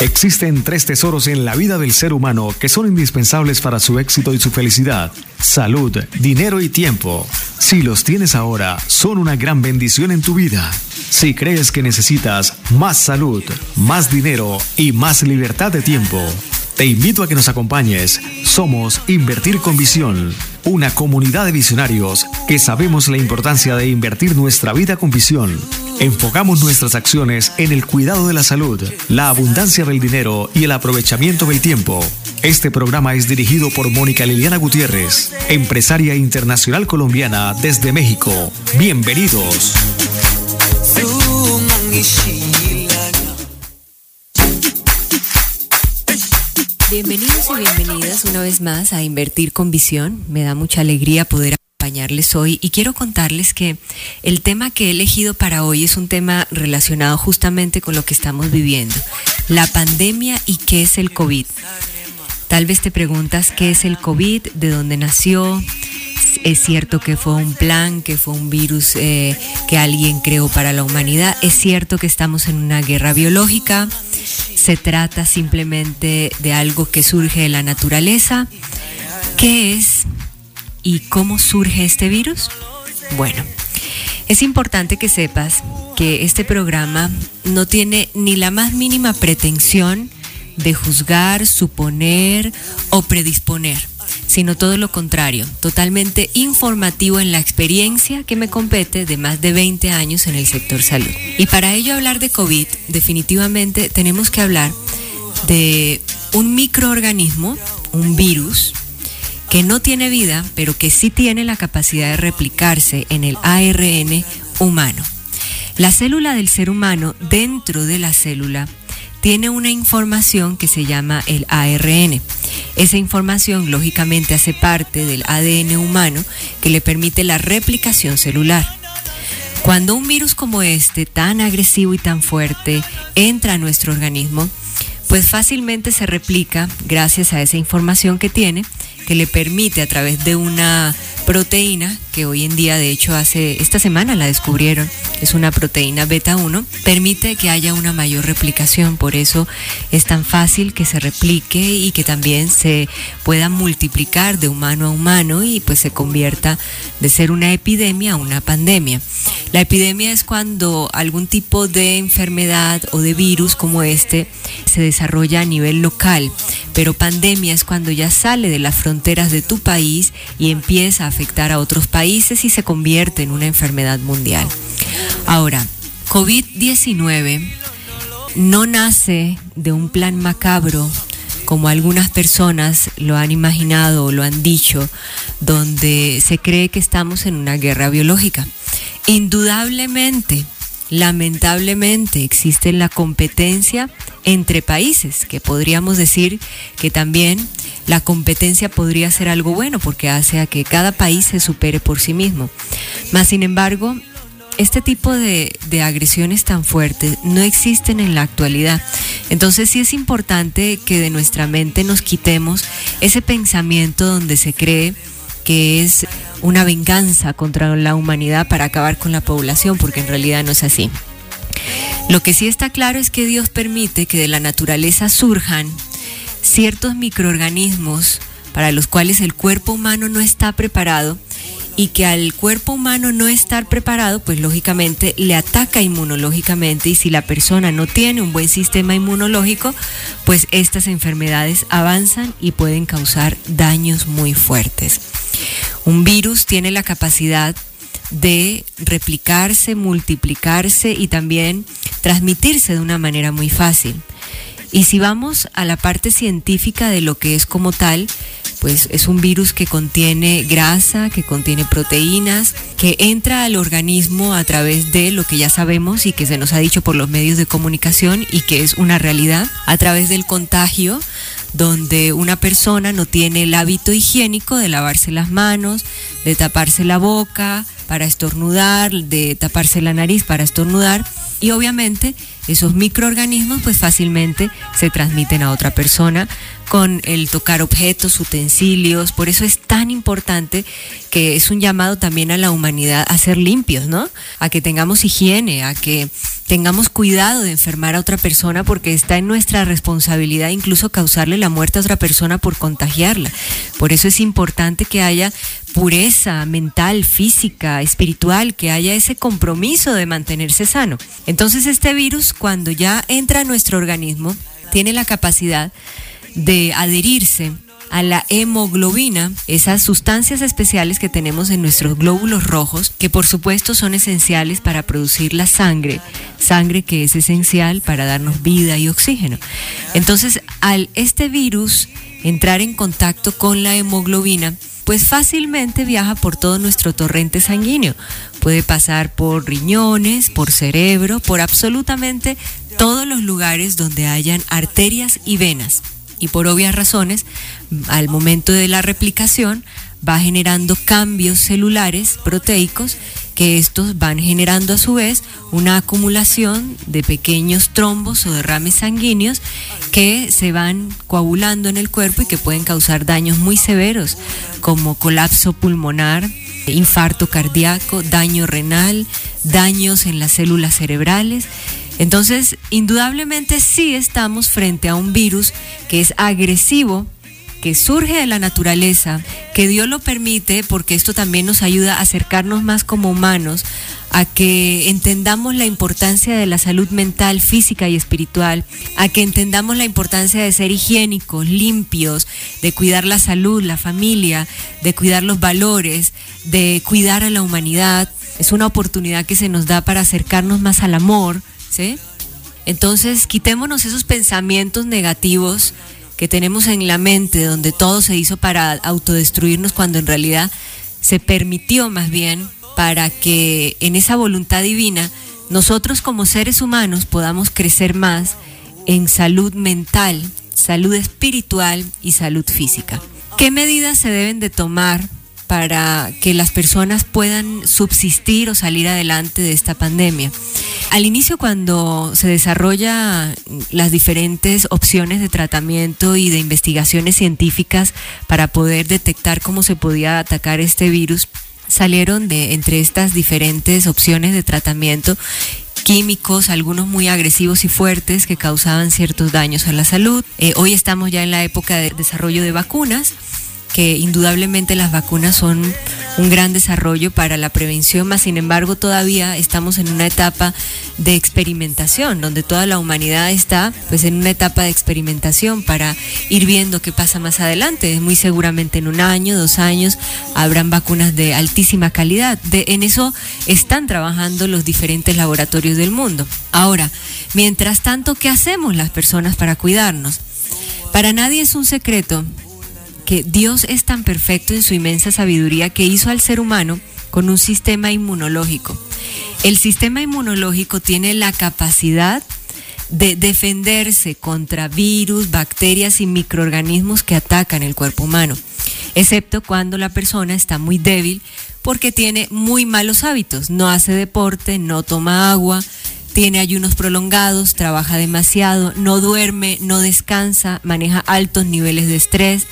Existen tres tesoros en la vida del ser humano que son indispensables para su éxito y su felicidad. Salud, dinero y tiempo. Si los tienes ahora, son una gran bendición en tu vida. Si crees que necesitas más salud, más dinero y más libertad de tiempo, te invito a que nos acompañes. Somos Invertir con Visión, una comunidad de visionarios que sabemos la importancia de invertir nuestra vida con visión. Enfocamos nuestras acciones en el cuidado de la salud, la abundancia del dinero y el aprovechamiento del tiempo. Este programa es dirigido por Mónica Liliana Gutiérrez, empresaria internacional colombiana desde México. Bienvenidos. Bienvenidos y bienvenidas una vez más a Invertir con Visión. Me da mucha alegría poder acompañarles hoy y quiero contarles que el tema que he elegido para hoy es un tema relacionado justamente con lo que estamos viviendo, la pandemia y qué es el COVID. Tal vez te preguntas qué es el COVID, de dónde nació, es cierto que fue un plan, que fue un virus eh, que alguien creó para la humanidad. Es cierto que estamos en una guerra biológica. Se trata simplemente de algo que surge de la naturaleza. ¿Qué es y cómo surge este virus? Bueno, es importante que sepas que este programa no tiene ni la más mínima pretensión de juzgar, suponer o predisponer, sino todo lo contrario, totalmente informativo en la experiencia que me compete de más de 20 años en el sector salud. Y para ello hablar de COVID, definitivamente tenemos que hablar de un microorganismo, un virus, que no tiene vida, pero que sí tiene la capacidad de replicarse en el ARN humano. La célula del ser humano, dentro de la célula, tiene una información que se llama el ARN. Esa información lógicamente hace parte del ADN humano que le permite la replicación celular. Cuando un virus como este, tan agresivo y tan fuerte, entra a nuestro organismo, pues fácilmente se replica gracias a esa información que tiene, que le permite a través de una proteína que hoy en día, de hecho, hace esta semana la descubrieron, es una proteína beta 1, permite que haya una mayor replicación. Por eso es tan fácil que se replique y que también se pueda multiplicar de humano a humano y pues se convierta de ser una epidemia a una pandemia. La epidemia es cuando algún tipo de enfermedad o de virus como este se desarrolla a nivel local, pero pandemia es cuando ya sale de las fronteras de tu país y empieza a afectar a otros países y se convierte en una enfermedad mundial. Ahora, COVID-19 no nace de un plan macabro como algunas personas lo han imaginado o lo han dicho, donde se cree que estamos en una guerra biológica. Indudablemente, lamentablemente, existe la competencia entre países, que podríamos decir que también la competencia podría ser algo bueno porque hace a que cada país se supere por sí mismo. Mas, sin embargo, este tipo de, de, agresiones tan fuertes no existen en la actualidad. Entonces sí es importante que de nuestra mente nos quitemos ese pensamiento donde se cree que es una venganza contra la humanidad para acabar con la población, porque en realidad no es así. Lo que sí está claro es que Dios permite que de la naturaleza surjan ciertos microorganismos para los cuales el cuerpo humano no está preparado y que al cuerpo humano no estar preparado, pues lógicamente le ataca inmunológicamente y si la persona no tiene un buen sistema inmunológico, pues estas enfermedades avanzan y pueden causar daños muy fuertes. Un virus tiene la capacidad de replicarse, multiplicarse y también transmitirse de una manera muy fácil. Y si vamos a la parte científica de lo que es como tal, pues es un virus que contiene grasa, que contiene proteínas, que entra al organismo a través de lo que ya sabemos y que se nos ha dicho por los medios de comunicación y que es una realidad, a través del contagio donde una persona no tiene el hábito higiénico de lavarse las manos, de taparse la boca para estornudar, de taparse la nariz para estornudar. Y obviamente esos microorganismos pues fácilmente se transmiten a otra persona con el tocar objetos, utensilios, por eso es tan importante que es un llamado también a la humanidad a ser limpios, ¿no? A que tengamos higiene, a que tengamos cuidado de enfermar a otra persona porque está en nuestra responsabilidad incluso causarle la muerte a otra persona por contagiarla. Por eso es importante que haya pureza mental, física, espiritual, que haya ese compromiso de mantenerse sano. Entonces este virus cuando ya entra a nuestro organismo tiene la capacidad de adherirse a la hemoglobina, esas sustancias especiales que tenemos en nuestros glóbulos rojos, que por supuesto son esenciales para producir la sangre, sangre que es esencial para darnos vida y oxígeno. Entonces, al este virus entrar en contacto con la hemoglobina, pues fácilmente viaja por todo nuestro torrente sanguíneo. Puede pasar por riñones, por cerebro, por absolutamente todos los lugares donde hayan arterias y venas y por obvias razones, al momento de la replicación, va generando cambios celulares proteicos que estos van generando a su vez una acumulación de pequeños trombos o derrames sanguíneos que se van coagulando en el cuerpo y que pueden causar daños muy severos como colapso pulmonar, infarto cardíaco, daño renal, daños en las células cerebrales. Entonces, indudablemente sí estamos frente a un virus que es agresivo, que surge de la naturaleza, que Dios lo permite porque esto también nos ayuda a acercarnos más como humanos, a que entendamos la importancia de la salud mental, física y espiritual, a que entendamos la importancia de ser higiénicos, limpios, de cuidar la salud, la familia, de cuidar los valores, de cuidar a la humanidad. Es una oportunidad que se nos da para acercarnos más al amor, ¿sí? Entonces, quitémonos esos pensamientos negativos que tenemos en la mente, donde todo se hizo para autodestruirnos, cuando en realidad se permitió más bien para que en esa voluntad divina nosotros como seres humanos podamos crecer más en salud mental, salud espiritual y salud física. ¿Qué medidas se deben de tomar para que las personas puedan subsistir o salir adelante de esta pandemia. Al inicio, cuando se desarrolla las diferentes opciones de tratamiento y de investigaciones científicas para poder detectar cómo se podía atacar este virus, salieron de entre estas diferentes opciones de tratamiento químicos, algunos muy agresivos y fuertes que causaban ciertos daños a la salud. Eh, hoy estamos ya en la época de desarrollo de vacunas que indudablemente las vacunas son un gran desarrollo para la prevención, más sin embargo todavía estamos en una etapa de experimentación, donde toda la humanidad está pues en una etapa de experimentación para ir viendo qué pasa más adelante. Muy seguramente en un año, dos años, habrán vacunas de altísima calidad. De, en eso están trabajando los diferentes laboratorios del mundo. Ahora, mientras tanto, ¿qué hacemos las personas para cuidarnos? Para nadie es un secreto que Dios es tan perfecto en su inmensa sabiduría que hizo al ser humano con un sistema inmunológico. El sistema inmunológico tiene la capacidad de defenderse contra virus, bacterias y microorganismos que atacan el cuerpo humano, excepto cuando la persona está muy débil porque tiene muy malos hábitos, no hace deporte, no toma agua, tiene ayunos prolongados, trabaja demasiado, no duerme, no descansa, maneja altos niveles de estrés,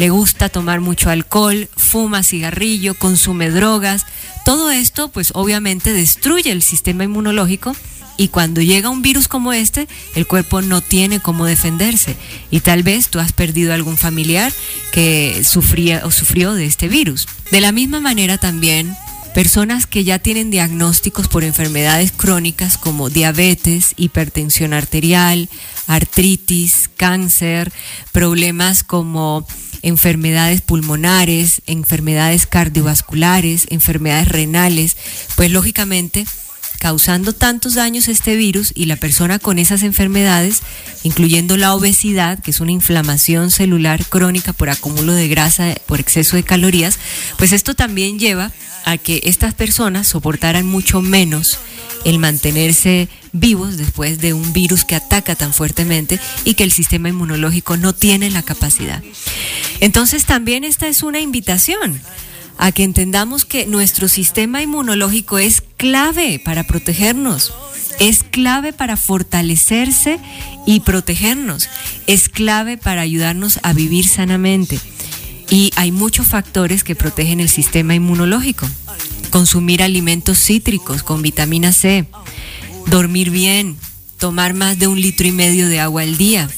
le gusta tomar mucho alcohol, fuma cigarrillo, consume drogas. Todo esto pues obviamente destruye el sistema inmunológico y cuando llega un virus como este, el cuerpo no tiene cómo defenderse. Y tal vez tú has perdido algún familiar que sufría o sufrió de este virus. De la misma manera también personas que ya tienen diagnósticos por enfermedades crónicas como diabetes, hipertensión arterial, artritis, cáncer, problemas como enfermedades pulmonares, enfermedades cardiovasculares, enfermedades renales, pues lógicamente causando tantos daños este virus y la persona con esas enfermedades, incluyendo la obesidad, que es una inflamación celular crónica por acúmulo de grasa, por exceso de calorías, pues esto también lleva a que estas personas soportaran mucho menos el mantenerse vivos después de un virus que ataca tan fuertemente y que el sistema inmunológico no tiene la capacidad. Entonces también esta es una invitación a que entendamos que nuestro sistema inmunológico es clave para protegernos, es clave para fortalecerse y protegernos, es clave para ayudarnos a vivir sanamente. Y hay muchos factores que protegen el sistema inmunológico. Consumir alimentos cítricos con vitamina C, dormir bien, tomar más de un litro y medio de agua al día,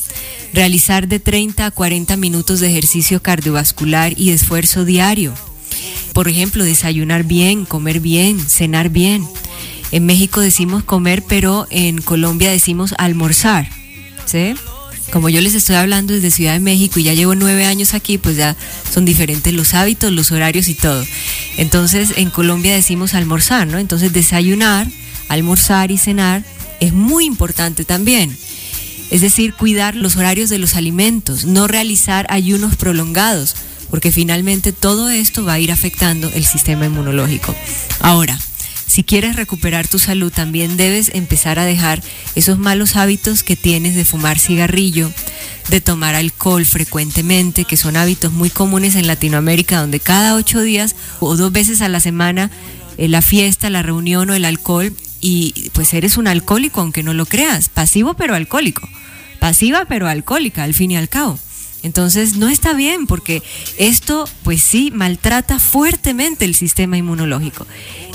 realizar de 30 a 40 minutos de ejercicio cardiovascular y esfuerzo diario. Por ejemplo, desayunar bien, comer bien, cenar bien. En México decimos comer, pero en Colombia decimos almorzar. ¿Sí? Como yo les estoy hablando desde Ciudad de México y ya llevo nueve años aquí, pues ya son diferentes los hábitos, los horarios y todo. Entonces en Colombia decimos almorzar, ¿no? Entonces desayunar, almorzar y cenar es muy importante también. Es decir, cuidar los horarios de los alimentos, no realizar ayunos prolongados, porque finalmente todo esto va a ir afectando el sistema inmunológico. Ahora, si quieres recuperar tu salud, también debes empezar a dejar esos malos hábitos que tienes de fumar cigarrillo, de tomar alcohol frecuentemente, que son hábitos muy comunes en Latinoamérica, donde cada ocho días o dos veces a la semana eh, la fiesta, la reunión o el alcohol y pues eres un alcohólico aunque no lo creas, pasivo pero alcohólico, pasiva pero alcohólica al fin y al cabo. Entonces no está bien porque esto pues sí maltrata fuertemente el sistema inmunológico.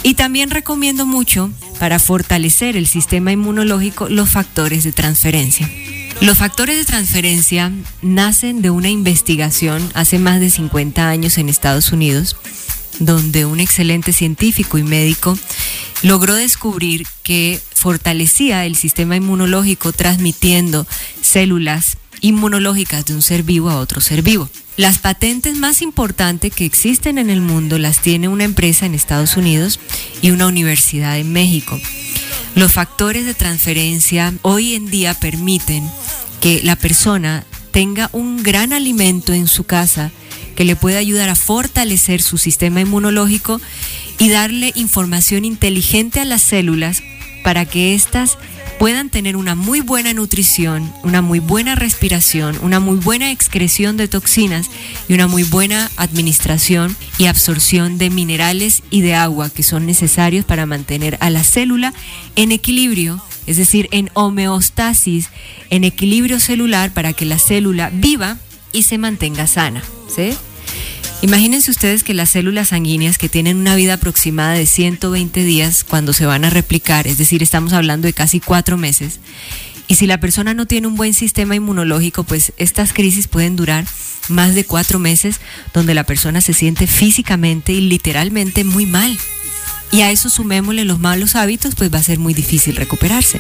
Y también recomiendo mucho para fortalecer el sistema inmunológico los factores de transferencia. Los factores de transferencia nacen de una investigación hace más de 50 años en Estados Unidos donde un excelente científico y médico logró descubrir que fortalecía el sistema inmunológico transmitiendo células inmunológicas de un ser vivo a otro ser vivo. Las patentes más importantes que existen en el mundo las tiene una empresa en Estados Unidos y una universidad en México. Los factores de transferencia hoy en día permiten que la persona tenga un gran alimento en su casa que le puede ayudar a fortalecer su sistema inmunológico y darle información inteligente a las células para que éstas puedan tener una muy buena nutrición, una muy buena respiración, una muy buena excreción de toxinas y una muy buena administración y absorción de minerales y de agua que son necesarios para mantener a la célula en equilibrio, es decir, en homeostasis, en equilibrio celular para que la célula viva y se mantenga sana. ¿sí? Imagínense ustedes que las células sanguíneas que tienen una vida aproximada de 120 días cuando se van a replicar, es decir, estamos hablando de casi cuatro meses, y si la persona no tiene un buen sistema inmunológico, pues estas crisis pueden durar más de cuatro meses, donde la persona se siente físicamente y literalmente muy mal. Y a eso sumémosle los malos hábitos, pues va a ser muy difícil recuperarse.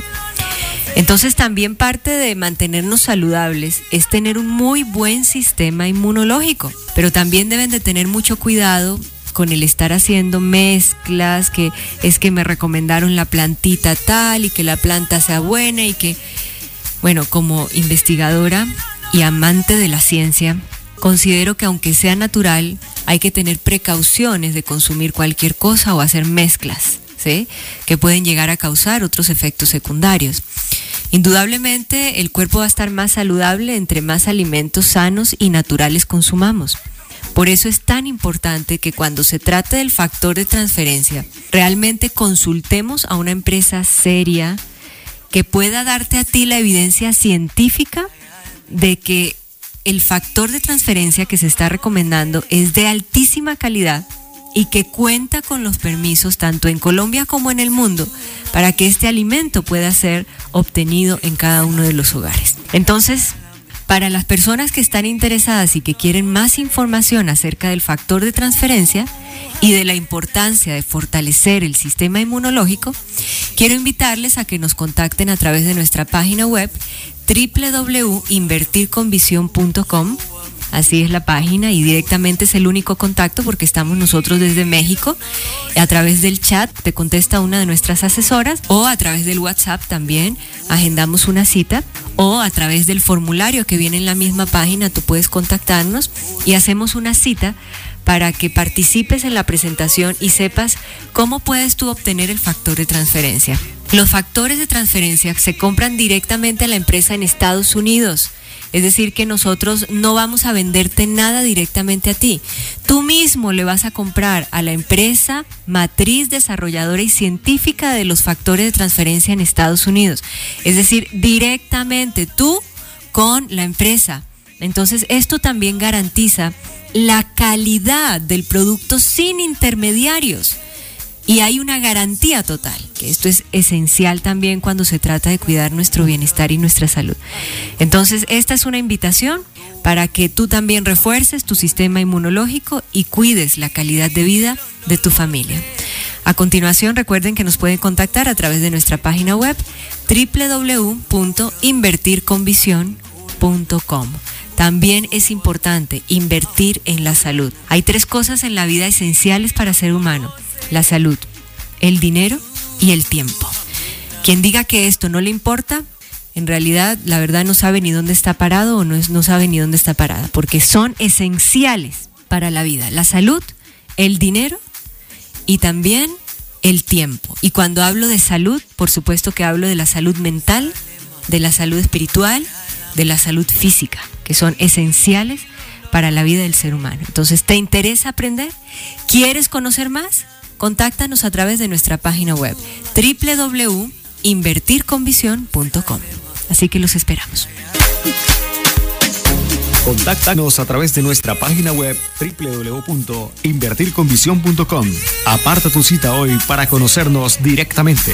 Entonces también parte de mantenernos saludables es tener un muy buen sistema inmunológico, pero también deben de tener mucho cuidado con el estar haciendo mezclas, que es que me recomendaron la plantita tal y que la planta sea buena y que, bueno, como investigadora y amante de la ciencia, considero que aunque sea natural, hay que tener precauciones de consumir cualquier cosa o hacer mezclas, Que pueden llegar a causar otros efectos secundarios. Indudablemente el cuerpo va a estar más saludable entre más alimentos sanos y naturales consumamos. Por eso es tan importante que cuando se trate del factor de transferencia, realmente consultemos a una empresa seria que pueda darte a ti la evidencia científica de que el factor de transferencia que se está recomendando es de altísima calidad y que cuenta con los permisos tanto en Colombia como en el mundo para que este alimento pueda ser obtenido en cada uno de los hogares. Entonces, para las personas que están interesadas y que quieren más información acerca del factor de transferencia y de la importancia de fortalecer el sistema inmunológico, quiero invitarles a que nos contacten a través de nuestra página web www.invertirconvisión.com Así es la página y directamente es el único contacto porque estamos nosotros desde México. A través del chat te contesta una de nuestras asesoras o a través del WhatsApp también agendamos una cita o a través del formulario que viene en la misma página tú puedes contactarnos y hacemos una cita para que participes en la presentación y sepas cómo puedes tú obtener el factor de transferencia. Los factores de transferencia se compran directamente a la empresa en Estados Unidos. Es decir, que nosotros no vamos a venderte nada directamente a ti. Tú mismo le vas a comprar a la empresa matriz desarrolladora y científica de los factores de transferencia en Estados Unidos. Es decir, directamente tú con la empresa. Entonces, esto también garantiza la calidad del producto sin intermediarios. Y hay una garantía total, que esto es esencial también cuando se trata de cuidar nuestro bienestar y nuestra salud. Entonces, esta es una invitación para que tú también refuerces tu sistema inmunológico y cuides la calidad de vida de tu familia. A continuación, recuerden que nos pueden contactar a través de nuestra página web www.invertirconvisión.com. También es importante invertir en la salud. Hay tres cosas en la vida esenciales para ser humano la salud, el dinero y el tiempo. Quien diga que esto no le importa, en realidad la verdad no sabe ni dónde está parado o no, no sabe ni dónde está parada, porque son esenciales para la vida. La salud, el dinero y también el tiempo. Y cuando hablo de salud, por supuesto que hablo de la salud mental, de la salud espiritual, de la salud física, que son esenciales para la vida del ser humano. Entonces, ¿te interesa aprender? ¿Quieres conocer más? Contáctanos a través de nuestra página web www.invertirconvisión.com. Así que los esperamos. Contáctanos a través de nuestra página web www.invertirconvisión.com. Aparta tu cita hoy para conocernos directamente.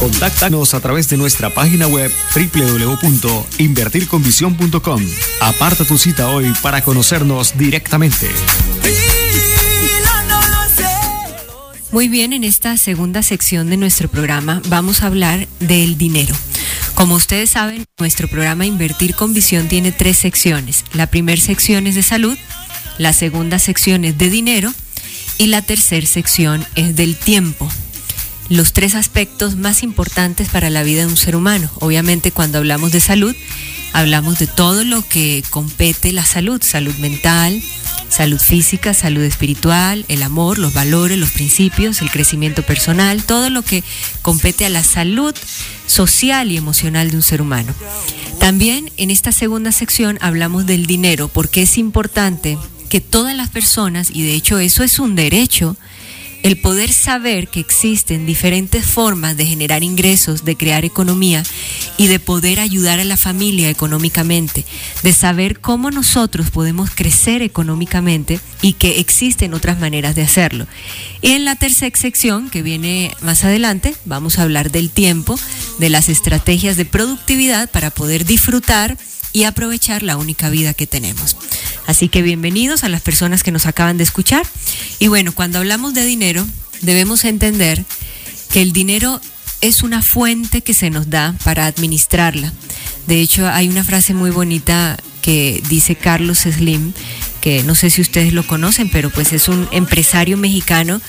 Contáctanos a través de nuestra página web www.invertirconvisión.com. Aparta tu cita hoy para conocernos directamente. Muy bien, en esta segunda sección de nuestro programa vamos a hablar del dinero. Como ustedes saben, nuestro programa Invertir con Visión tiene tres secciones. La primera sección es de salud, la segunda sección es de dinero y la tercera sección es del tiempo los tres aspectos más importantes para la vida de un ser humano. Obviamente cuando hablamos de salud, hablamos de todo lo que compete la salud, salud mental, salud física, salud espiritual, el amor, los valores, los principios, el crecimiento personal, todo lo que compete a la salud social y emocional de un ser humano. También en esta segunda sección hablamos del dinero, porque es importante que todas las personas, y de hecho eso es un derecho, el poder saber que existen diferentes formas de generar ingresos, de crear economía y de poder ayudar a la familia económicamente, de saber cómo nosotros podemos crecer económicamente y que existen otras maneras de hacerlo. Y en la tercera sección, que viene más adelante, vamos a hablar del tiempo, de las estrategias de productividad para poder disfrutar y aprovechar la única vida que tenemos. Así que bienvenidos a las personas que nos acaban de escuchar. Y bueno, cuando hablamos de dinero, debemos entender que el dinero es una fuente que se nos da para administrarla. De hecho, hay una frase muy bonita que dice Carlos Slim, que no sé si ustedes lo conocen, pero pues es un empresario mexicano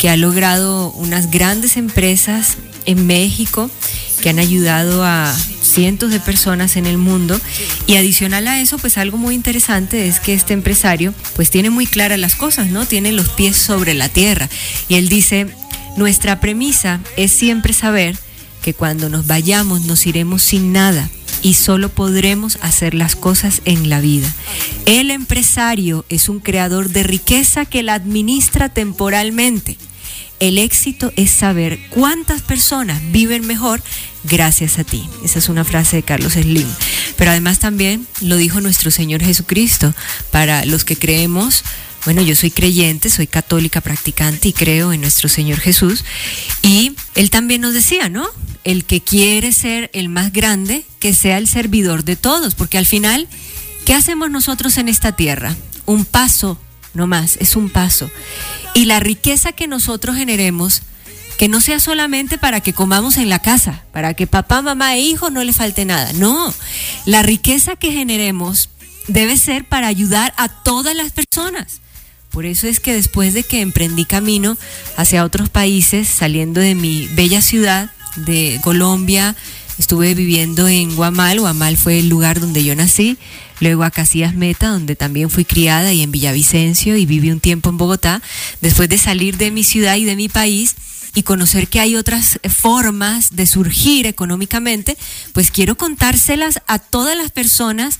que ha logrado unas grandes empresas en México que han ayudado a cientos de personas en el mundo y adicional a eso pues algo muy interesante es que este empresario pues tiene muy claras las cosas, ¿no? Tiene los pies sobre la tierra y él dice, nuestra premisa es siempre saber que cuando nos vayamos nos iremos sin nada y solo podremos hacer las cosas en la vida. El empresario es un creador de riqueza que la administra temporalmente. El éxito es saber cuántas personas viven mejor gracias a ti. Esa es una frase de Carlos Slim. Pero además también lo dijo nuestro Señor Jesucristo. Para los que creemos, bueno, yo soy creyente, soy católica practicante y creo en nuestro Señor Jesús. Y él también nos decía, ¿no? El que quiere ser el más grande, que sea el servidor de todos. Porque al final, ¿qué hacemos nosotros en esta tierra? Un paso, no más, es un paso y la riqueza que nosotros generemos, que no sea solamente para que comamos en la casa, para que papá, mamá e hijos no le falte nada. No, la riqueza que generemos debe ser para ayudar a todas las personas. Por eso es que después de que emprendí camino hacia otros países, saliendo de mi bella ciudad de Colombia, estuve viviendo en Guamal, Guamal fue el lugar donde yo nací, luego a Casillas Meta, donde también fui criada, y en Villavicencio, y viví un tiempo en Bogotá, después de salir de mi ciudad y de mi país y conocer que hay otras formas de surgir económicamente, pues quiero contárselas a todas las personas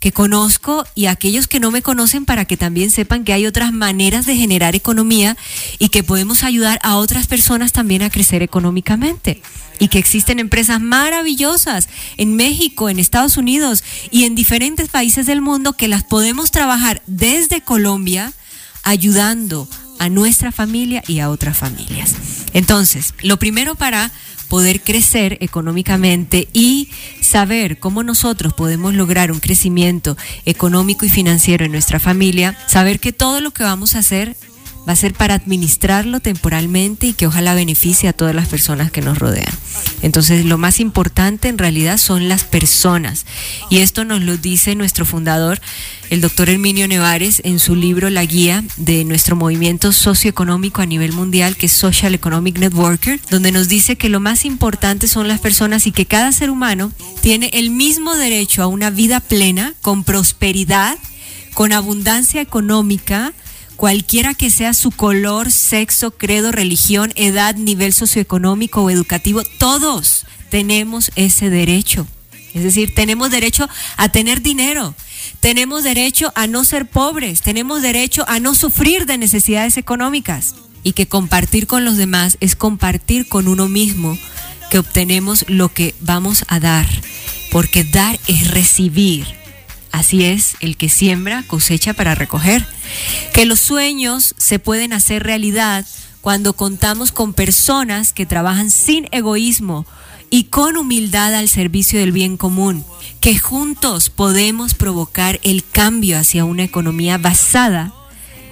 que conozco y aquellos que no me conocen para que también sepan que hay otras maneras de generar economía y que podemos ayudar a otras personas también a crecer económicamente. Y que existen empresas maravillosas en México, en Estados Unidos y en diferentes países del mundo que las podemos trabajar desde Colombia ayudando a nuestra familia y a otras familias. Entonces, lo primero para poder crecer económicamente y saber cómo nosotros podemos lograr un crecimiento económico y financiero en nuestra familia, saber que todo lo que vamos a hacer va a ser para administrarlo temporalmente y que ojalá beneficie a todas las personas que nos rodean. Entonces, lo más importante en realidad son las personas. Y esto nos lo dice nuestro fundador, el doctor Herminio Nevares, en su libro La Guía de nuestro movimiento socioeconómico a nivel mundial, que es Social Economic Networker, donde nos dice que lo más importante son las personas y que cada ser humano tiene el mismo derecho a una vida plena, con prosperidad, con abundancia económica, cualquiera que sea su color, sexo, credo, religión, edad, nivel socioeconómico o educativo, todos tenemos ese derecho. Es decir, tenemos derecho a tener dinero, tenemos derecho a no ser pobres, tenemos derecho a no sufrir de necesidades económicas y que compartir con los demás es compartir con uno mismo que obtenemos lo que vamos a dar, porque dar es recibir. Así es, el que siembra cosecha para recoger. Que los sueños se pueden hacer realidad cuando contamos con personas que trabajan sin egoísmo y con humildad al servicio del bien común. Que juntos podemos provocar el cambio hacia una economía basada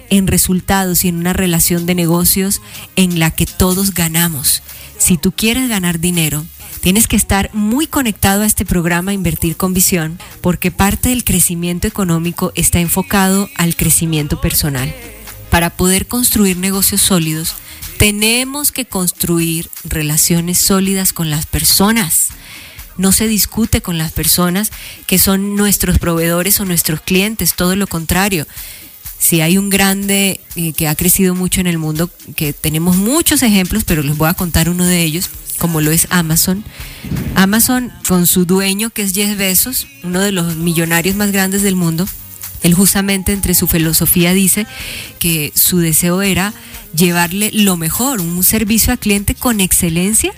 en resultados y en una relación de negocios en la que todos ganamos. Si tú quieres ganar dinero, Tienes que estar muy conectado a este programa Invertir con Visión porque parte del crecimiento económico está enfocado al crecimiento personal. Para poder construir negocios sólidos, tenemos que construir relaciones sólidas con las personas. No se discute con las personas que son nuestros proveedores o nuestros clientes, todo lo contrario. Si hay un grande eh, que ha crecido mucho en el mundo, que tenemos muchos ejemplos, pero les voy a contar uno de ellos, como lo es Amazon. Amazon con su dueño que es Jeff Bezos, uno de los millonarios más grandes del mundo, él justamente entre su filosofía dice que su deseo era llevarle lo mejor, un servicio al cliente con excelencia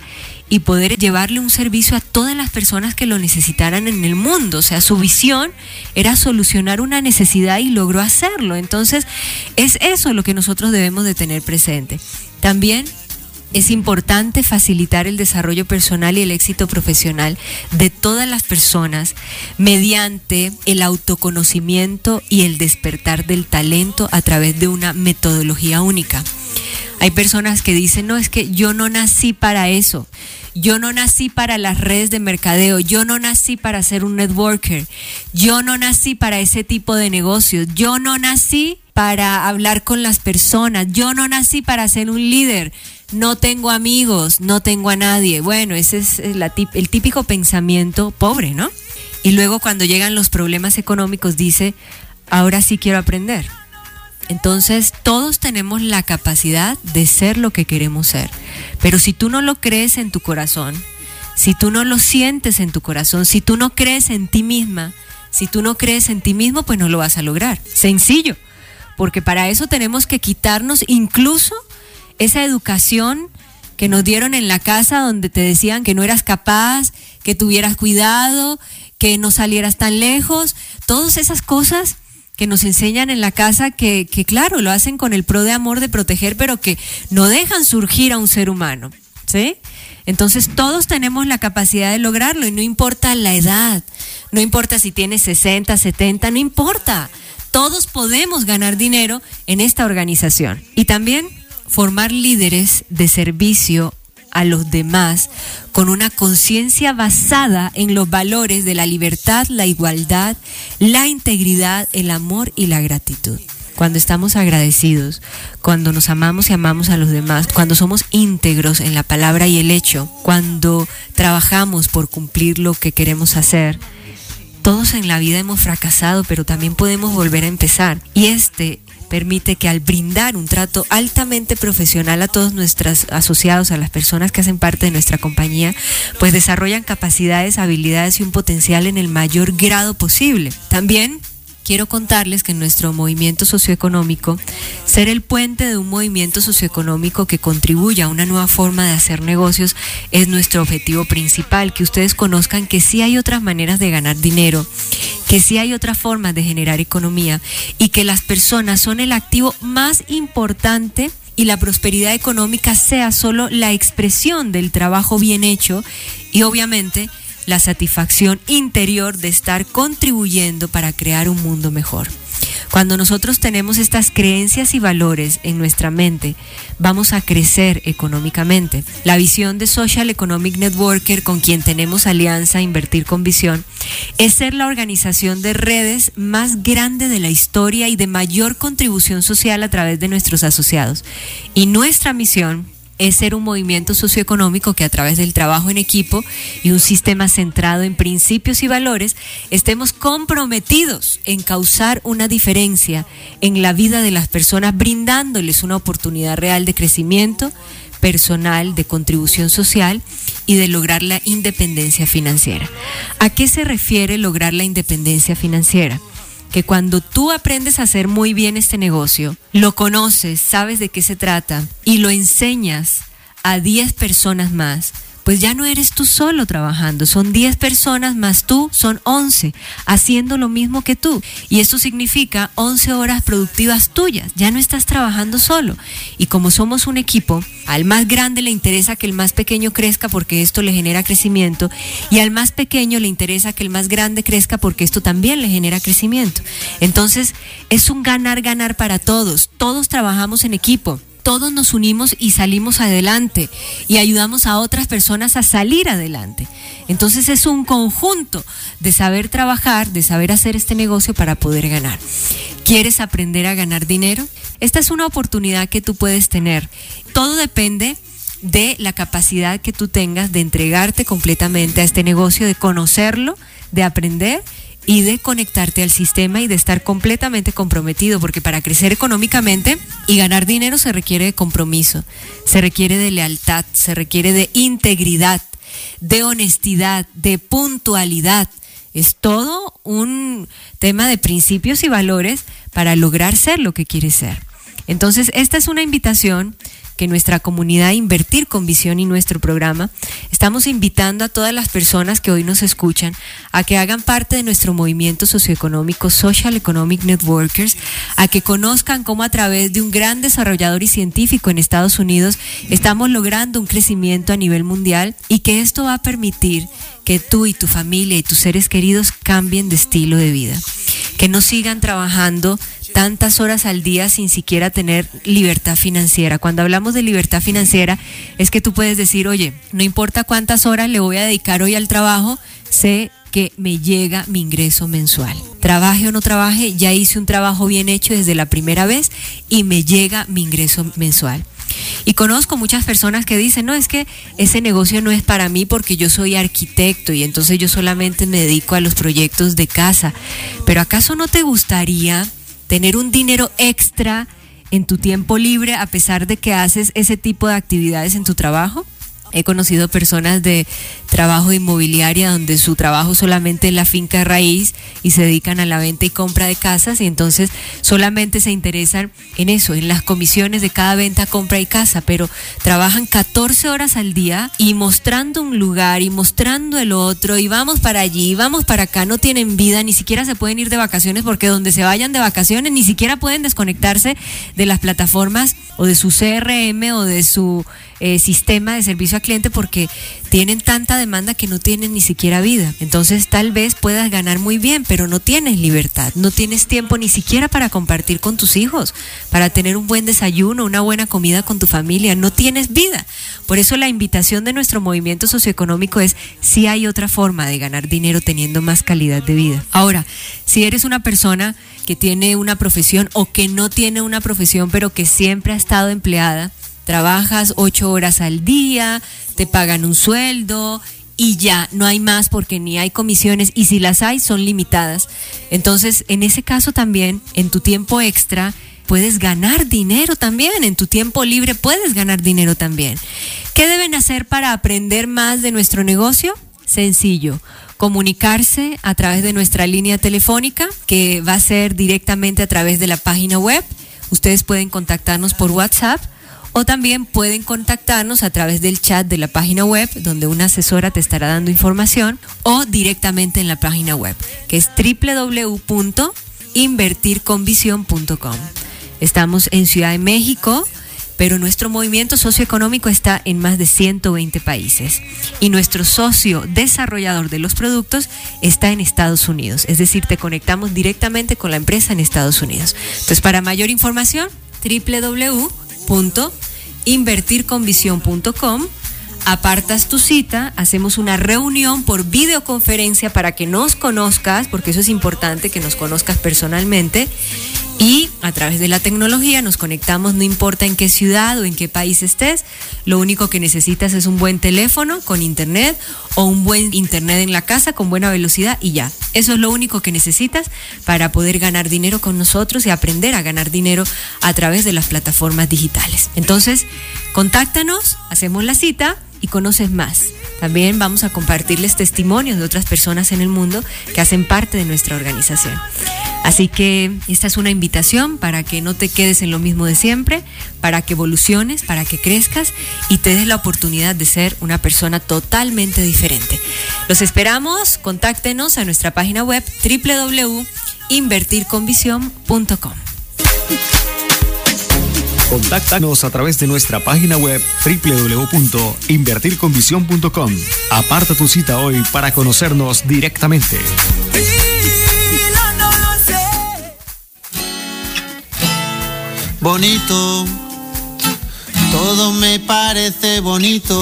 y poder llevarle un servicio a todas las personas que lo necesitaran en el mundo. O sea, su visión era solucionar una necesidad y logró hacerlo. Entonces, es eso lo que nosotros debemos de tener presente. También es importante facilitar el desarrollo personal y el éxito profesional de todas las personas mediante el autoconocimiento y el despertar del talento a través de una metodología única. Hay personas que dicen, no, es que yo no nací para eso. Yo no nací para las redes de mercadeo, yo no nací para ser un networker, yo no nací para ese tipo de negocios, yo no nací para hablar con las personas, yo no nací para ser un líder, no tengo amigos, no tengo a nadie. Bueno, ese es el típico pensamiento pobre, ¿no? Y luego cuando llegan los problemas económicos dice, ahora sí quiero aprender. Entonces, todos tenemos la capacidad de ser lo que queremos ser. Pero si tú no lo crees en tu corazón, si tú no lo sientes en tu corazón, si tú no crees en ti misma, si tú no crees en ti mismo, pues no lo vas a lograr. Sencillo. Porque para eso tenemos que quitarnos incluso esa educación que nos dieron en la casa donde te decían que no eras capaz, que tuvieras cuidado, que no salieras tan lejos, todas esas cosas que nos enseñan en la casa que, que, claro, lo hacen con el pro de amor de proteger, pero que no dejan surgir a un ser humano. ¿Sí? Entonces todos tenemos la capacidad de lograrlo y no importa la edad, no importa si tienes 60, 70, no importa. Todos podemos ganar dinero en esta organización. Y también formar líderes de servicio a los demás con una conciencia basada en los valores de la libertad, la igualdad, la integridad, el amor y la gratitud. Cuando estamos agradecidos, cuando nos amamos y amamos a los demás, cuando somos íntegros en la palabra y el hecho, cuando trabajamos por cumplir lo que queremos hacer, todos en la vida hemos fracasado, pero también podemos volver a empezar. Y este permite que al brindar un trato altamente profesional a todos nuestros asociados, a las personas que hacen parte de nuestra compañía, pues desarrollan capacidades, habilidades y un potencial en el mayor grado posible. También quiero contarles que nuestro movimiento socioeconómico, ser el puente de un movimiento socioeconómico que contribuya a una nueva forma de hacer negocios, es nuestro objetivo principal, que ustedes conozcan que sí hay otras maneras de ganar dinero, que sí hay otras formas de generar economía y que las personas son el activo más importante y la prosperidad económica sea solo la expresión del trabajo bien hecho y obviamente la satisfacción interior de estar contribuyendo para crear un mundo mejor. Cuando nosotros tenemos estas creencias y valores en nuestra mente, vamos a crecer económicamente. La visión de Social Economic Networker, con quien tenemos alianza Invertir con Visión, es ser la organización de redes más grande de la historia y de mayor contribución social a través de nuestros asociados. Y nuestra misión es ser un movimiento socioeconómico que a través del trabajo en equipo y un sistema centrado en principios y valores estemos comprometidos en causar una diferencia en la vida de las personas, brindándoles una oportunidad real de crecimiento personal, de contribución social y de lograr la independencia financiera. ¿A qué se refiere lograr la independencia financiera? Que cuando tú aprendes a hacer muy bien este negocio, lo conoces, sabes de qué se trata y lo enseñas a 10 personas más, pues ya no eres tú solo trabajando, son 10 personas más tú, son 11, haciendo lo mismo que tú. Y esto significa 11 horas productivas tuyas, ya no estás trabajando solo. Y como somos un equipo, al más grande le interesa que el más pequeño crezca porque esto le genera crecimiento y al más pequeño le interesa que el más grande crezca porque esto también le genera crecimiento. Entonces es un ganar-ganar para todos, todos trabajamos en equipo todos nos unimos y salimos adelante y ayudamos a otras personas a salir adelante. Entonces es un conjunto de saber trabajar, de saber hacer este negocio para poder ganar. ¿Quieres aprender a ganar dinero? Esta es una oportunidad que tú puedes tener. Todo depende de la capacidad que tú tengas de entregarte completamente a este negocio, de conocerlo, de aprender y de conectarte al sistema y de estar completamente comprometido, porque para crecer económicamente y ganar dinero se requiere de compromiso, se requiere de lealtad, se requiere de integridad, de honestidad, de puntualidad. Es todo un tema de principios y valores para lograr ser lo que quieres ser. Entonces, esta es una invitación que nuestra comunidad Invertir con Visión y nuestro programa, estamos invitando a todas las personas que hoy nos escuchan a que hagan parte de nuestro movimiento socioeconómico Social Economic Networkers, a que conozcan cómo a través de un gran desarrollador y científico en Estados Unidos estamos logrando un crecimiento a nivel mundial y que esto va a permitir que tú y tu familia y tus seres queridos cambien de estilo de vida, que no sigan trabajando tantas horas al día sin siquiera tener libertad financiera. Cuando hablamos de libertad financiera es que tú puedes decir, oye, no importa cuántas horas le voy a dedicar hoy al trabajo, sé que me llega mi ingreso mensual. Trabaje o no trabaje, ya hice un trabajo bien hecho desde la primera vez y me llega mi ingreso mensual. Y conozco muchas personas que dicen, no, es que ese negocio no es para mí porque yo soy arquitecto y entonces yo solamente me dedico a los proyectos de casa. Pero ¿acaso no te gustaría tener un dinero extra en tu tiempo libre a pesar de que haces ese tipo de actividades en tu trabajo? He conocido personas de trabajo inmobiliaria donde su trabajo solamente es la finca raíz y se dedican a la venta y compra de casas y entonces solamente se interesan en eso, en las comisiones de cada venta, compra y casa, pero trabajan 14 horas al día y mostrando un lugar y mostrando el otro y vamos para allí, vamos para acá, no tienen vida, ni siquiera se pueden ir de vacaciones porque donde se vayan de vacaciones ni siquiera pueden desconectarse de las plataformas o de su CRM o de su eh, sistema de servicio cliente porque tienen tanta demanda que no tienen ni siquiera vida. Entonces tal vez puedas ganar muy bien, pero no tienes libertad, no tienes tiempo ni siquiera para compartir con tus hijos, para tener un buen desayuno, una buena comida con tu familia, no tienes vida. Por eso la invitación de nuestro movimiento socioeconómico es si hay otra forma de ganar dinero teniendo más calidad de vida. Ahora, si eres una persona que tiene una profesión o que no tiene una profesión, pero que siempre ha estado empleada, trabajas ocho horas al día, te pagan un sueldo y ya, no hay más porque ni hay comisiones y si las hay son limitadas. Entonces, en ese caso también, en tu tiempo extra, puedes ganar dinero también, en tu tiempo libre puedes ganar dinero también. ¿Qué deben hacer para aprender más de nuestro negocio? Sencillo, comunicarse a través de nuestra línea telefónica, que va a ser directamente a través de la página web. Ustedes pueden contactarnos por WhatsApp también pueden contactarnos a través del chat de la página web donde una asesora te estará dando información o directamente en la página web que es www.invertirconvisión.com. Estamos en Ciudad de México, pero nuestro movimiento socioeconómico está en más de 120 países y nuestro socio desarrollador de los productos está en Estados Unidos, es decir, te conectamos directamente con la empresa en Estados Unidos. Entonces, para mayor información, www invertirconvisión.com apartas tu cita, hacemos una reunión por videoconferencia para que nos conozcas, porque eso es importante, que nos conozcas personalmente, y a través de la tecnología nos conectamos, no importa en qué ciudad o en qué país estés, lo único que necesitas es un buen teléfono con internet o un buen internet en la casa con buena velocidad y ya. Eso es lo único que necesitas para poder ganar dinero con nosotros y aprender a ganar dinero a través de las plataformas digitales. Entonces, contáctanos, hacemos la cita y conoces más. También vamos a compartirles testimonios de otras personas en el mundo que hacen parte de nuestra organización. Así que esta es una invitación para que no te quedes en lo mismo de siempre, para que evoluciones, para que crezcas y te des la oportunidad de ser una persona totalmente diferente. Los esperamos, contáctenos a nuestra página web www.invertirconvisión.com. Contáctanos a través de nuestra página web www.invertirconvisión.com. Aparta tu cita hoy para conocernos directamente. Bonito, todo me parece bonito.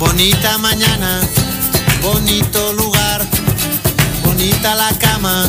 Bonita mañana, bonito lugar, bonita la cama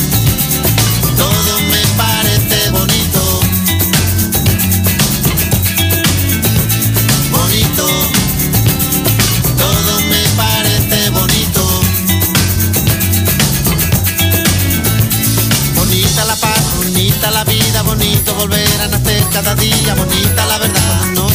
Bonita la paz, bonita la vida, bonito volver a nacer cada día, bonita la verdad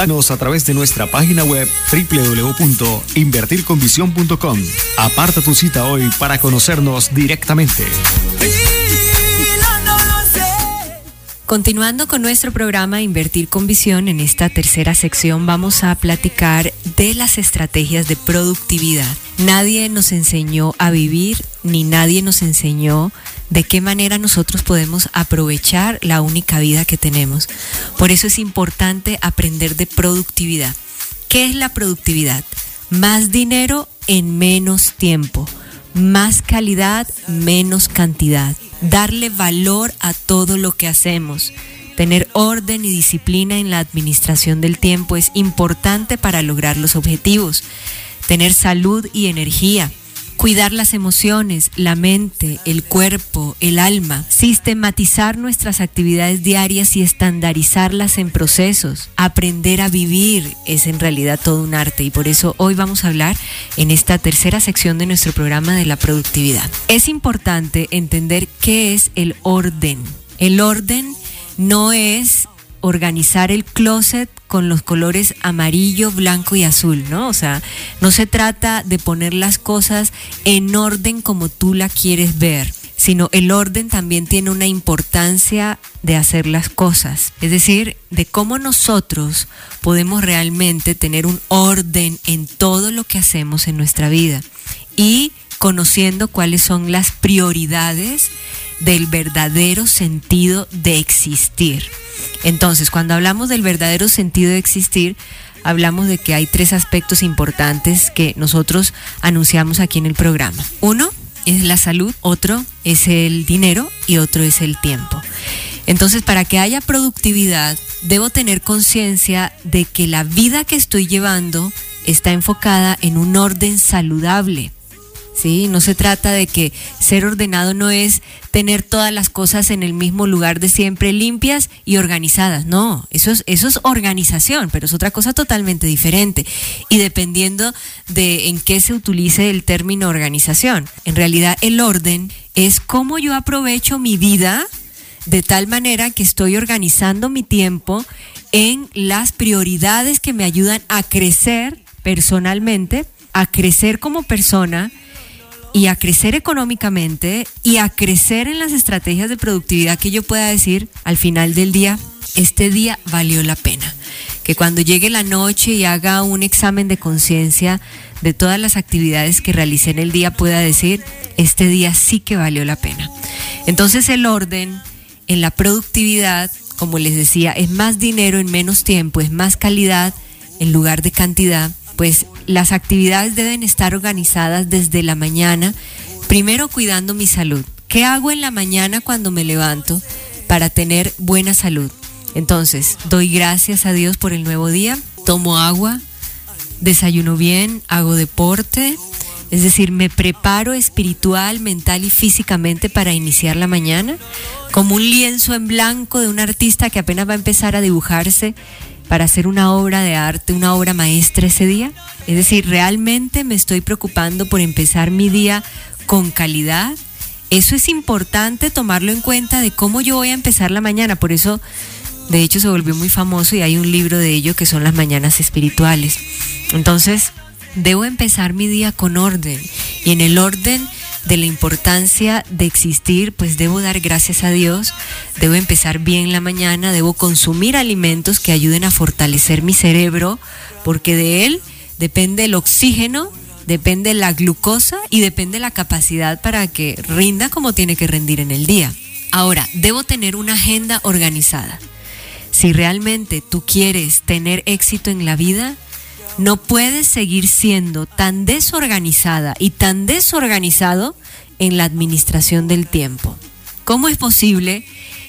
A través de nuestra página web www.invertirconvisión.com. Aparta tu cita hoy para conocernos directamente. Continuando con nuestro programa Invertir con Visión, en esta tercera sección vamos a platicar de las estrategias de productividad. Nadie nos enseñó a vivir, ni nadie nos enseñó de qué manera nosotros podemos aprovechar la única vida que tenemos. Por eso es importante aprender de productividad. ¿Qué es la productividad? Más dinero en menos tiempo, más calidad, menos cantidad darle valor a todo lo que hacemos. Tener orden y disciplina en la administración del tiempo es importante para lograr los objetivos. Tener salud y energía cuidar las emociones, la mente, el cuerpo, el alma, sistematizar nuestras actividades diarias y estandarizarlas en procesos. Aprender a vivir es en realidad todo un arte y por eso hoy vamos a hablar en esta tercera sección de nuestro programa de la productividad. Es importante entender qué es el orden. El orden no es organizar el closet con los colores amarillo, blanco y azul, ¿no? O sea, no se trata de poner las cosas en orden como tú la quieres ver, sino el orden también tiene una importancia de hacer las cosas, es decir, de cómo nosotros podemos realmente tener un orden en todo lo que hacemos en nuestra vida y conociendo cuáles son las prioridades del verdadero sentido de existir. Entonces, cuando hablamos del verdadero sentido de existir, hablamos de que hay tres aspectos importantes que nosotros anunciamos aquí en el programa. Uno es la salud, otro es el dinero y otro es el tiempo. Entonces, para que haya productividad, debo tener conciencia de que la vida que estoy llevando está enfocada en un orden saludable ¿sí? No se trata de que ser ordenado no es tener todas las cosas en el mismo lugar de siempre limpias y organizadas, no, eso es, eso es organización, pero es otra cosa totalmente diferente. Y dependiendo de en qué se utilice el término organización, en realidad el orden es cómo yo aprovecho mi vida de tal manera que estoy organizando mi tiempo en las prioridades que me ayudan a crecer personalmente, a crecer como persona, y a crecer económicamente y a crecer en las estrategias de productividad que yo pueda decir al final del día, este día valió la pena. Que cuando llegue la noche y haga un examen de conciencia de todas las actividades que realicé en el día pueda decir, este día sí que valió la pena. Entonces el orden en la productividad, como les decía, es más dinero en menos tiempo, es más calidad en lugar de cantidad pues las actividades deben estar organizadas desde la mañana, primero cuidando mi salud. ¿Qué hago en la mañana cuando me levanto para tener buena salud? Entonces, doy gracias a Dios por el nuevo día, tomo agua, desayuno bien, hago deporte, es decir, me preparo espiritual, mental y físicamente para iniciar la mañana, como un lienzo en blanco de un artista que apenas va a empezar a dibujarse para hacer una obra de arte, una obra maestra ese día. Es decir, realmente me estoy preocupando por empezar mi día con calidad. Eso es importante tomarlo en cuenta de cómo yo voy a empezar la mañana. Por eso, de hecho, se volvió muy famoso y hay un libro de ello que son las mañanas espirituales. Entonces, debo empezar mi día con orden. Y en el orden de la importancia de existir, pues debo dar gracias a Dios, debo empezar bien la mañana, debo consumir alimentos que ayuden a fortalecer mi cerebro, porque de él depende el oxígeno, depende la glucosa y depende la capacidad para que rinda como tiene que rendir en el día. Ahora, debo tener una agenda organizada. Si realmente tú quieres tener éxito en la vida, no puedes seguir siendo tan desorganizada y tan desorganizado en la administración del tiempo. ¿Cómo es posible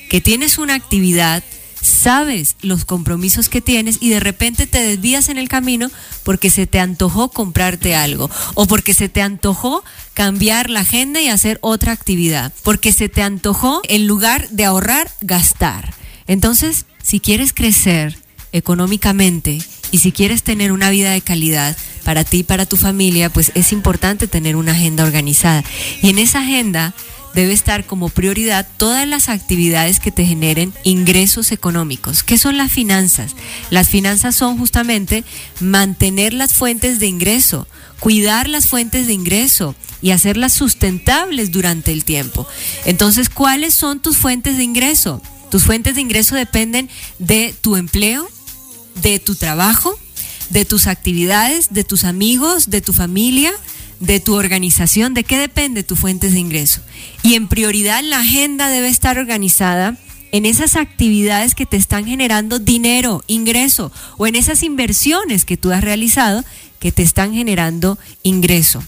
que tienes una actividad, sabes los compromisos que tienes y de repente te desvías en el camino porque se te antojó comprarte algo o porque se te antojó cambiar la agenda y hacer otra actividad, porque se te antojó en lugar de ahorrar, gastar? Entonces, si quieres crecer económicamente, y si quieres tener una vida de calidad para ti y para tu familia, pues es importante tener una agenda organizada. Y en esa agenda debe estar como prioridad todas las actividades que te generen ingresos económicos. ¿Qué son las finanzas? Las finanzas son justamente mantener las fuentes de ingreso, cuidar las fuentes de ingreso y hacerlas sustentables durante el tiempo. Entonces, ¿cuáles son tus fuentes de ingreso? Tus fuentes de ingreso dependen de tu empleo, de tu trabajo, de tus actividades, de tus amigos, de tu familia, de tu organización, de qué depende tu fuentes de ingreso. Y en prioridad la agenda debe estar organizada en esas actividades que te están generando dinero, ingreso, o en esas inversiones que tú has realizado que te están generando ingreso.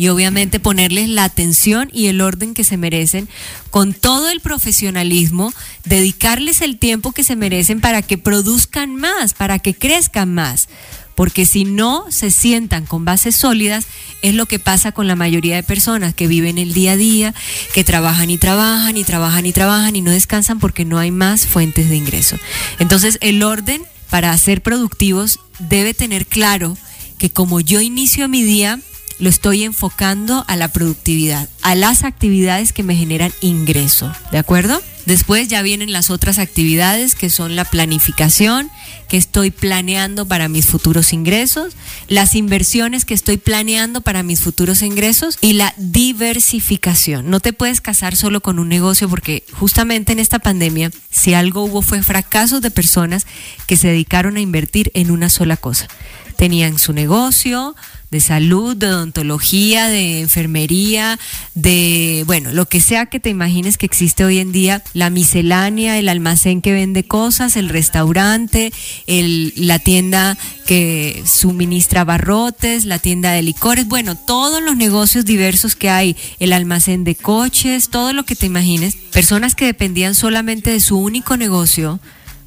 Y obviamente ponerles la atención y el orden que se merecen con todo el profesionalismo, dedicarles el tiempo que se merecen para que produzcan más, para que crezcan más porque si no se sientan con bases sólidas, es lo que pasa con la mayoría de personas que viven el día a día, que trabajan y trabajan y trabajan y trabajan y no descansan porque no hay más fuentes de ingreso. Entonces, el orden para ser productivos debe tener claro que como yo inicio mi día, lo estoy enfocando a la productividad, a las actividades que me generan ingreso, ¿de acuerdo? Después ya vienen las otras actividades que son la planificación, que estoy planeando para mis futuros ingresos, las inversiones que estoy planeando para mis futuros ingresos y la diversificación. No te puedes casar solo con un negocio porque justamente en esta pandemia, si algo hubo fue fracasos de personas que se dedicaron a invertir en una sola cosa. Tenían su negocio, de salud, de odontología, de enfermería, de, bueno, lo que sea que te imagines que existe hoy en día, la miscelánea, el almacén que vende cosas, el restaurante, el, la tienda que suministra barrotes, la tienda de licores, bueno, todos los negocios diversos que hay, el almacén de coches, todo lo que te imagines, personas que dependían solamente de su único negocio,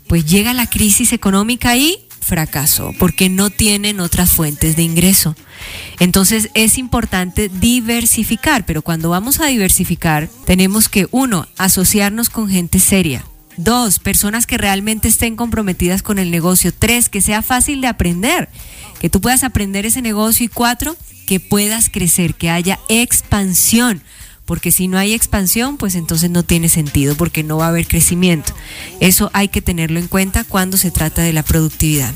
pues llega la crisis económica y fracaso, porque no tienen otras fuentes de ingreso. Entonces es importante diversificar, pero cuando vamos a diversificar tenemos que, uno, asociarnos con gente seria. Dos, personas que realmente estén comprometidas con el negocio. Tres, que sea fácil de aprender, que tú puedas aprender ese negocio. Y cuatro, que puedas crecer, que haya expansión porque si no hay expansión, pues entonces no tiene sentido, porque no va a haber crecimiento. Eso hay que tenerlo en cuenta cuando se trata de la productividad.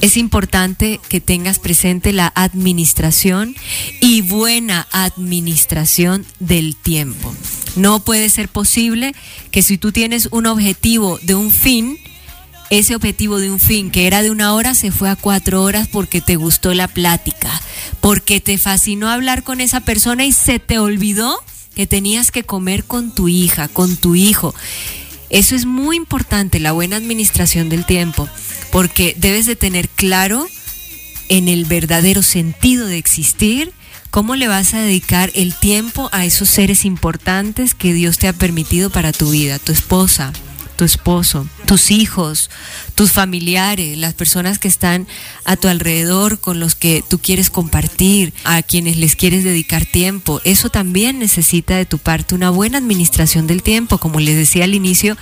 Es importante que tengas presente la administración y buena administración del tiempo. No puede ser posible que si tú tienes un objetivo de un fin, ese objetivo de un fin que era de una hora se fue a cuatro horas porque te gustó la plática, porque te fascinó hablar con esa persona y se te olvidó que tenías que comer con tu hija, con tu hijo. Eso es muy importante, la buena administración del tiempo, porque debes de tener claro en el verdadero sentido de existir, cómo le vas a dedicar el tiempo a esos seres importantes que Dios te ha permitido para tu vida, tu esposa, tu esposo, tus hijos, tus familiares, las personas que están a tu alrededor, con los que tú quieres compartir, a quienes les quieres dedicar tiempo. Eso también necesita de tu parte una buena administración del tiempo. Como les decía al inicio,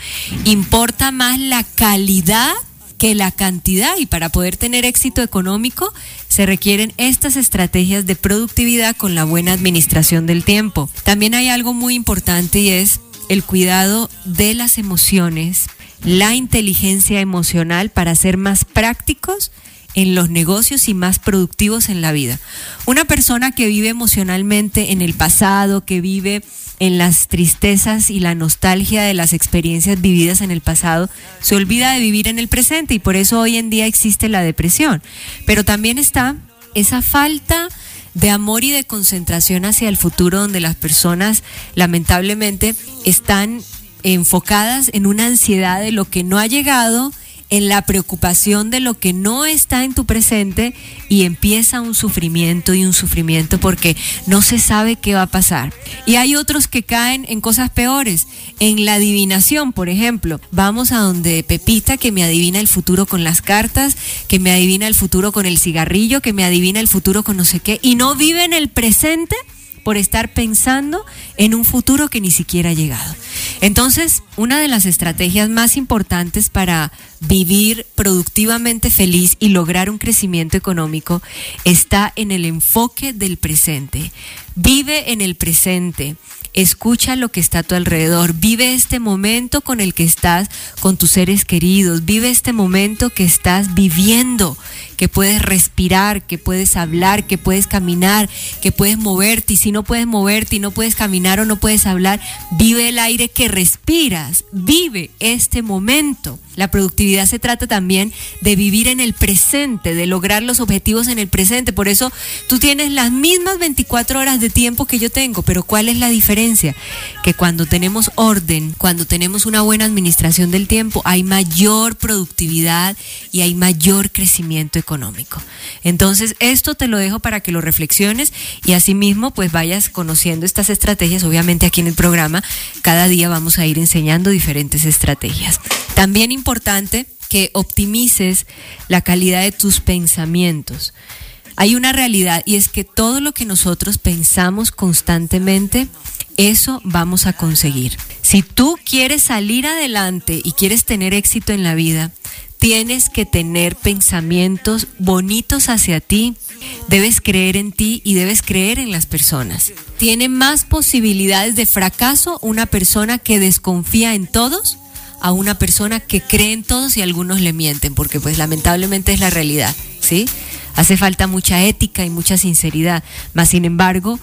importa más la calidad que la cantidad y para poder tener éxito económico se requieren estas estrategias de productividad con la buena administración del tiempo. También hay algo muy importante y es el cuidado de las emociones, la inteligencia emocional para ser más prácticos en los negocios y más productivos en la vida. Una persona que vive emocionalmente en el pasado, que vive en las tristezas y la nostalgia de las experiencias vividas en el pasado, se olvida de vivir en el presente y por eso hoy en día existe la depresión. Pero también está esa falta de amor y de concentración hacia el futuro donde las personas lamentablemente están enfocadas en una ansiedad de lo que no ha llegado en la preocupación de lo que no está en tu presente y empieza un sufrimiento y un sufrimiento porque no se sabe qué va a pasar. Y hay otros que caen en cosas peores, en la adivinación, por ejemplo. Vamos a donde Pepita que me adivina el futuro con las cartas, que me adivina el futuro con el cigarrillo, que me adivina el futuro con no sé qué, y no vive en el presente por estar pensando en un futuro que ni siquiera ha llegado. Entonces, una de las estrategias más importantes para vivir productivamente feliz y lograr un crecimiento económico está en el enfoque del presente. Vive en el presente. escucha lo que está a tu alrededor, vive este momento con el que estás con tus seres queridos, vive este momento que estás viviendo, que puedes respirar, que puedes hablar, que puedes caminar, que puedes moverte y si no puedes moverte y no puedes caminar o no puedes hablar, vive el aire que respiras, vive este momento. La productividad se trata también de vivir en el presente, de lograr los objetivos en el presente. Por eso tú tienes las mismas 24 horas de tiempo que yo tengo, pero ¿cuál es la diferencia? Que cuando tenemos orden, cuando tenemos una buena administración del tiempo, hay mayor productividad y hay mayor crecimiento económico. Entonces, esto te lo dejo para que lo reflexiones y asimismo pues vayas conociendo estas estrategias. Obviamente aquí en el programa cada día vamos a ir enseñando diferentes estrategias. También importante que optimices la calidad de tus pensamientos. Hay una realidad y es que todo lo que nosotros pensamos constantemente, eso vamos a conseguir. Si tú quieres salir adelante y quieres tener éxito en la vida, tienes que tener pensamientos bonitos hacia ti. Debes creer en ti y debes creer en las personas. Tiene más posibilidades de fracaso una persona que desconfía en todos a una persona que cree en todos y algunos le mienten, porque pues lamentablemente es la realidad, ¿sí? Hace falta mucha ética y mucha sinceridad, mas sin embargo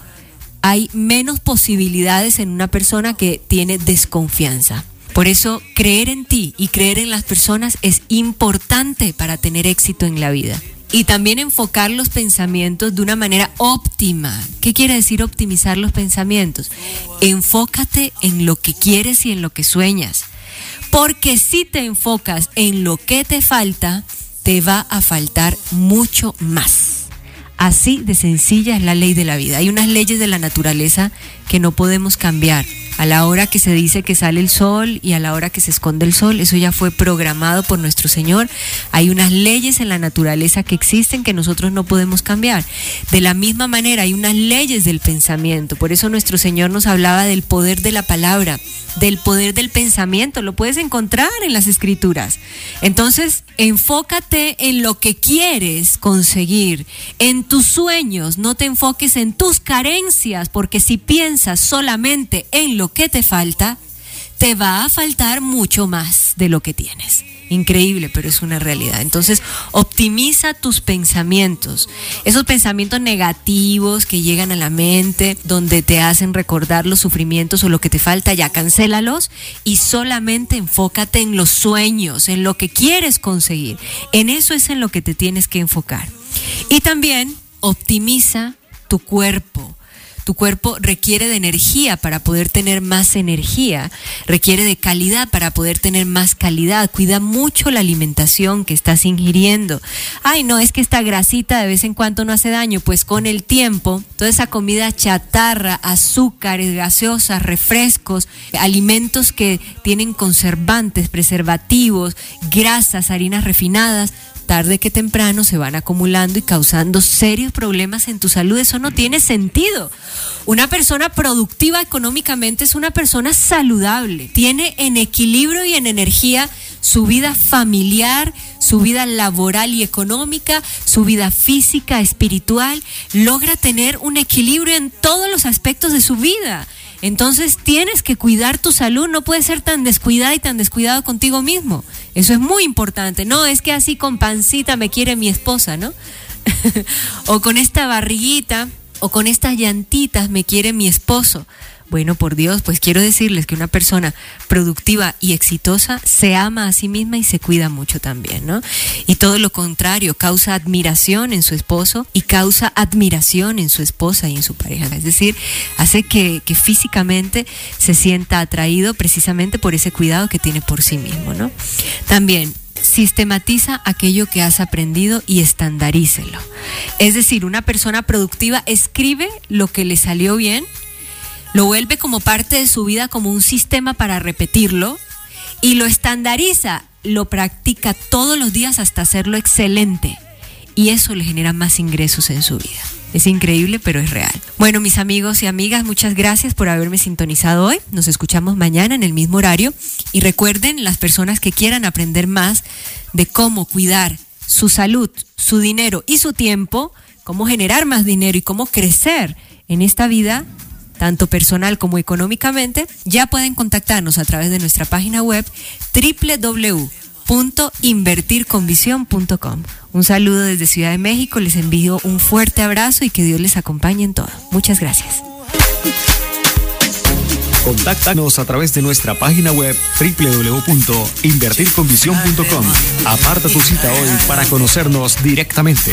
hay menos posibilidades en una persona que tiene desconfianza. Por eso creer en ti y creer en las personas es importante para tener éxito en la vida. Y también enfocar los pensamientos de una manera óptima. ¿Qué quiere decir optimizar los pensamientos? Enfócate en lo que quieres y en lo que sueñas. Porque si te enfocas en lo que te falta, te va a faltar mucho más. Así de sencilla es la ley de la vida. Hay unas leyes de la naturaleza que no podemos cambiar a la hora que se dice que sale el sol y a la hora que se esconde el sol. Eso ya fue programado por nuestro Señor. Hay unas leyes en la naturaleza que existen que nosotros no podemos cambiar. De la misma manera, hay unas leyes del pensamiento. Por eso nuestro Señor nos hablaba del poder de la palabra, del poder del pensamiento. Lo puedes encontrar en las escrituras. Entonces, enfócate en lo que quieres conseguir, en tus sueños. No te enfoques en tus carencias, porque si piensas solamente en lo que te falta, te va a faltar mucho más de lo que tienes. Increíble, pero es una realidad. Entonces, optimiza tus pensamientos. Esos pensamientos negativos que llegan a la mente, donde te hacen recordar los sufrimientos o lo que te falta, ya cancélalos y solamente enfócate en los sueños, en lo que quieres conseguir. En eso es en lo que te tienes que enfocar. Y también optimiza tu cuerpo. Tu cuerpo requiere de energía para poder tener más energía, requiere de calidad para poder tener más calidad. Cuida mucho la alimentación que estás ingiriendo. Ay, no, es que esta grasita de vez en cuando no hace daño. Pues con el tiempo, toda esa comida chatarra, azúcares, gaseosas, refrescos, alimentos que tienen conservantes, preservativos, grasas, harinas refinadas, tarde que temprano se van acumulando y causando serios problemas en tu salud. Eso no tiene sentido. Una persona productiva económicamente es una persona saludable. Tiene en equilibrio y en energía su vida familiar, su vida laboral y económica, su vida física, espiritual. Logra tener un equilibrio en todos los aspectos de su vida. Entonces tienes que cuidar tu salud, no puedes ser tan descuidada y tan descuidado contigo mismo. Eso es muy importante. No es que así con pancita me quiere mi esposa, ¿no? o con esta barriguita o con estas llantitas me quiere mi esposo. Bueno, por Dios, pues quiero decirles que una persona productiva y exitosa se ama a sí misma y se cuida mucho también, ¿no? Y todo lo contrario, causa admiración en su esposo y causa admiración en su esposa y en su pareja. Es decir, hace que, que físicamente se sienta atraído precisamente por ese cuidado que tiene por sí mismo, ¿no? También sistematiza aquello que has aprendido y estandarícelo. Es decir, una persona productiva escribe lo que le salió bien lo vuelve como parte de su vida, como un sistema para repetirlo y lo estandariza, lo practica todos los días hasta hacerlo excelente y eso le genera más ingresos en su vida. Es increíble, pero es real. Bueno, mis amigos y amigas, muchas gracias por haberme sintonizado hoy. Nos escuchamos mañana en el mismo horario. Y recuerden, las personas que quieran aprender más de cómo cuidar su salud, su dinero y su tiempo, cómo generar más dinero y cómo crecer en esta vida, tanto personal como económicamente, ya pueden contactarnos a través de nuestra página web www.invertirconvisión.com. Un saludo desde Ciudad de México, les envío un fuerte abrazo y que Dios les acompañe en todo. Muchas gracias. Contáctanos a través de nuestra página web www.invertirconvisión.com. Aparta tu cita hoy para conocernos directamente.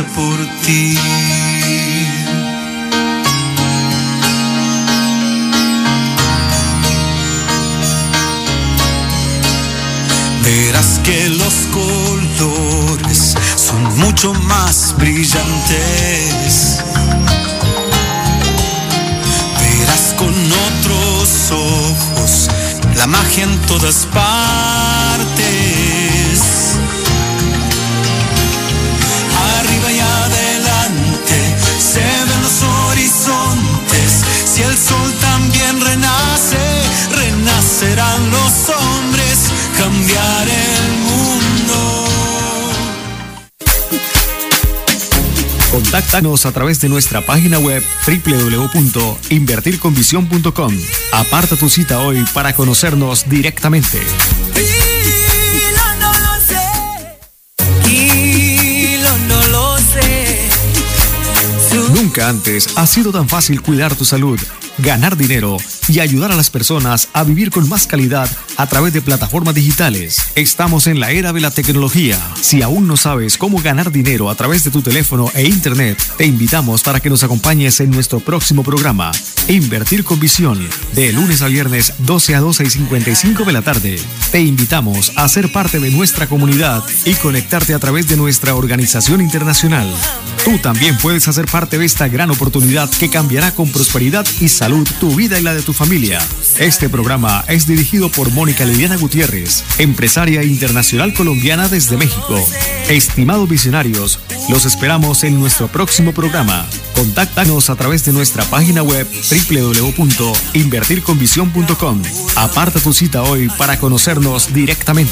por ti. Verás que los colores son mucho más brillantes. Verás con otros ojos la magia en todas partes. Renacerán los hombres, cambiar el mundo. Contáctanos a través de nuestra página web www.invertirconvisión.com. Aparta tu cita hoy para conocernos directamente. Nunca antes ha sido tan fácil cuidar tu salud, ganar dinero y ayudar a las personas a vivir con más calidad a través de plataformas digitales. Estamos en la era de la tecnología. Si aún no sabes cómo ganar dinero a través de tu teléfono e internet, te invitamos para que nos acompañes en nuestro próximo programa, Invertir con Visión, de lunes a viernes 12 a 12 y 55 de la tarde. Te invitamos a ser parte de nuestra comunidad y conectarte a través de nuestra organización internacional. Tú también puedes hacer parte de esta gran oportunidad que cambiará con prosperidad y salud tu vida y la de tu familia. Este programa es dirigido por Mónica Liliana Gutiérrez, empresaria internacional colombiana desde México. Estimados visionarios, los esperamos en nuestro próximo programa. Contáctanos a través de nuestra página web www.invertirconvisión.com. Aparta tu cita hoy para conocernos directamente.